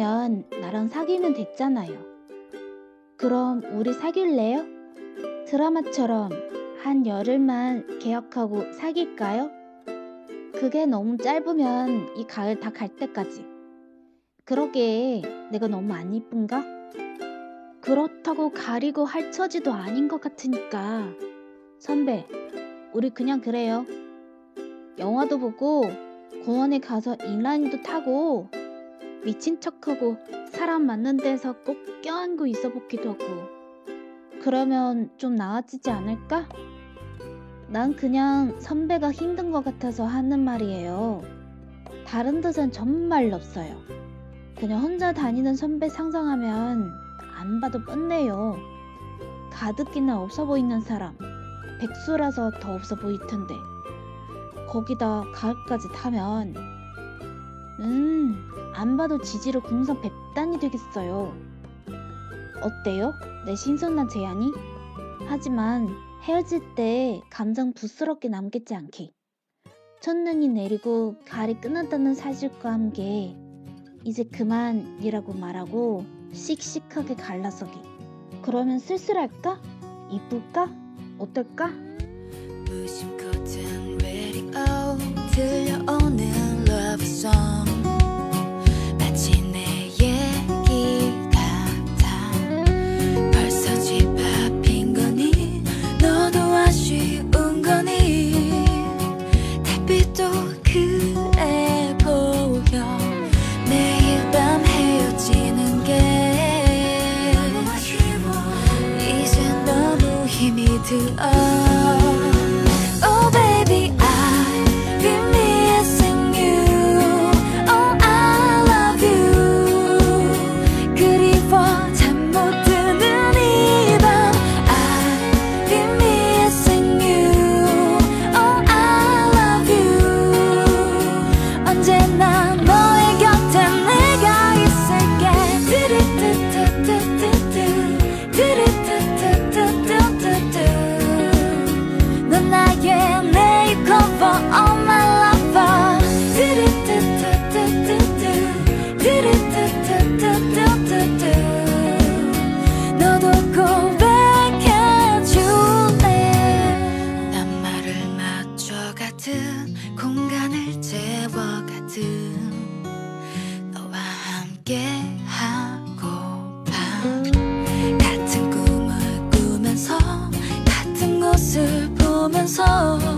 타면 나랑 사귀면 됐잖아요. 그럼 우리 사귈래요? 드라마처럼 한 열흘만 계약하고 사귈까요? 그게 너무 짧으면 이 가을 다 갈 때까지. 그러게 내가 너무 안 이쁜가? 그렇다고 가리고 할 처지도 아닌 것 같으니까. 선배, 우리 그냥 그래요. 영화도 보고 공원에 가서 인라인도 타고 미친 척하고 사람 만난 데서 꼭 껴안고 있어 보기도 하고 그러면 좀 나아지지 않을까? 난 그냥 선배가 힘든 것 같아서 하는 말이에요. 다른 뜻은 정말 없어요. 그냥 혼자 다니는 선배 상상하면 안 봐도 뻔해요. 가득히나 없어 보이는 사람. 백수라서 더 없어 보일 텐데. 거기다 가을까지 타면 음, 안 봐도 지지로 궁성 백단이 되겠어요. 어때요? 내 신선한 제안이? 하지만 헤어질 때 감정 부스럽게 남겠지 않게. 첫눈이 내리고 가을이 끝났다는 사실과 함께 이제 그만이라고 말하고 씩씩하게 갈라서기. 그러면 쓸쓸할까? 이쁠까? 어떨까? 들려오는 love song 너무 힘 채워가든 너와 함께 하고파 같은 꿈을 꾸면서 같은 곳을 보면서